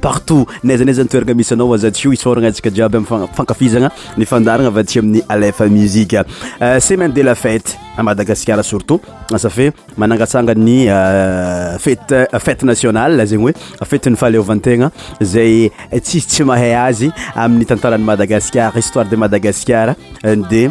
partout n'aiza n'aiza ny toerana misy anao aza tsy ho isaoragna antsika jiaby amin'ny fagna- fankafizagna ny fandaharagna avy aty amin'ny alefa musique Euh, semaine de la fête à Madagasikara surtout asa fe manangatsanga ny euh, fête fête nationale zegny hoe fetin'ny fahaleovantegna zay tsisy tsy mahay azy amin'ny tantaran'i Madagasikara histoire de Madagasikara de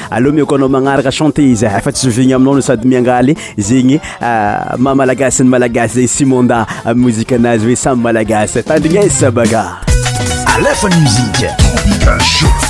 Aleo meko anao magnaraka chante izy eh, fa tsy zoviagna aminao no sady miangaly zegny ah, maha malagasy ny malagasy zegny sy monda amin'ny mozikanazy hoe samy malagasy, tandrignesa baka. Alefa ny mozika Tropical Show.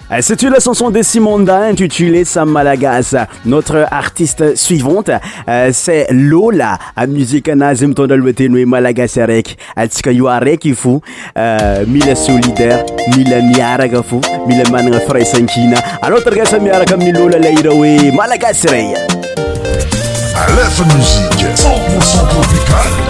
Euh, c'est la chanson de Simonda intitulée Sam Malagas. Notre artiste suivante, euh, c'est Lola. À musique anazy mitondra lohateny hoe Malagasy araiky. Atsika io araiky fo. Euh, mila solidaire, mila miaraka fo, mila managna firaisankina. Alors targasa miaraka amin'ny Lola ilay hira hoe Malagasy ray. Aleph musique 100% tropicale.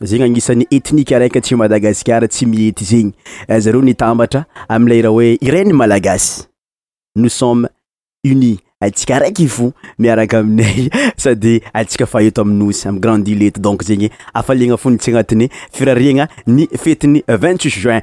Zegny agnisan'ny ethnique araiky aty Madagasikara tsy mihety zegny. Zareo nitambatra amin'ilay raha hoe iray ny Malagasy. Nous sommes unis. Antsika araiky fo miaraka aminay sady antsika fa eto amin'ny Nosy, amin'ny grande île eto donc zegny hafaliagna fo ny tsy agnatin'ny firariagna ny fetin'ny vingt six juin.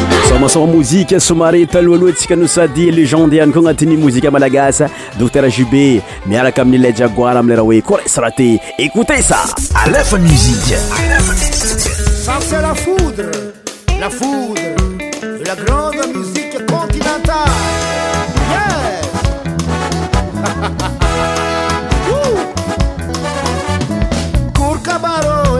Somasoma mozika somary taloalohantsika no sady legende ihany koa agnatin'ny mozika malagasy Docteur JB miaraka amin'ilay Jaguar amin'ilay raha hoe Coresse Raté écoutez ça Alefa musique Ça c'est la foudre la foudre de la grande musique continentale Yes Corcabaro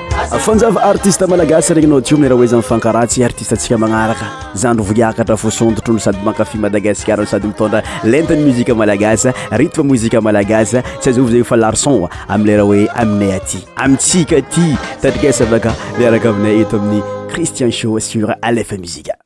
Fanjava artiste malagasy regny anao tiomy raha oezan'ny fankaratsy artiste antsika magnaraka zandry vohiakatra fo sondrotro no sady mankafy Madagasikara no sady mitondra lentan'ny musique malagasy rythme musique malagasy tsy azo ovy zegny fa la reçon am'le raha hoe aminay aty amintsika aty tadigesa baka miaraka aminay eto amin'ny Christian show sur alefa musique.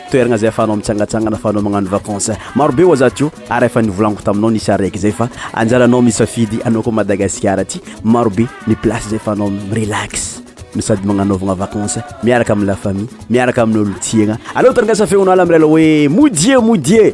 Toeragna zay afahanao mitsangatsangana afahanao magnano vacance maro be oa za teo ary efa nivolaniko taminao nisy araiky zay fa anjaranao misafidy anao ko Madagasikara ty maro be ny place zay afahanao mi-relax no sady magnanaovagna vacance miaraka amy la famille miaraka amy ny olo tiagna aleo tarigasa feonao la mirehalahy hoe mody e mody e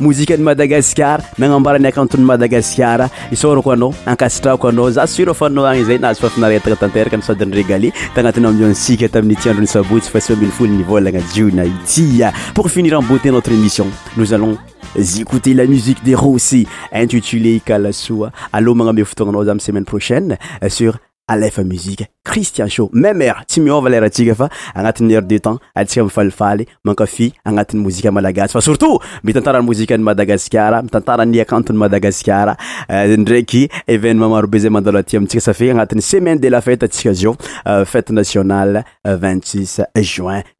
Mozikan'i Madagasikara, nagnambara ny hakanton'i Madagasikara, isaorako anao, ankasitrahako anao, za sûr fa anao agny izay nahazo fahafinaretana tanteraka no sady ni-regaler tagnatin'ny ambiance-tsika tamin'ity andron'ny sabotsy faha sivy ambin'ny folo ny volagna jiona ity. Pour finir en beauté notre émission, nous allons écouter la musique de Rossy intitulée Ikalasoa. Aleo magname fotoagnanao za amin'ny semaine prochaine sur. alefa musique Christian show même heure tsy miova lera tsika fa agnatin'ny heure de temps atsika mifalifaly mankafy agnatin'ny mozika malagasy fa surtout mitantara ny mozika an'i Madagasikara mitantara ny hakanton'i Madagasikara eh, ndraiky événement maro be zay mandalo aty amintsika ça fait agnatin'ny semaine de la fête atsika zao eh, fête nationale 26 eh, juin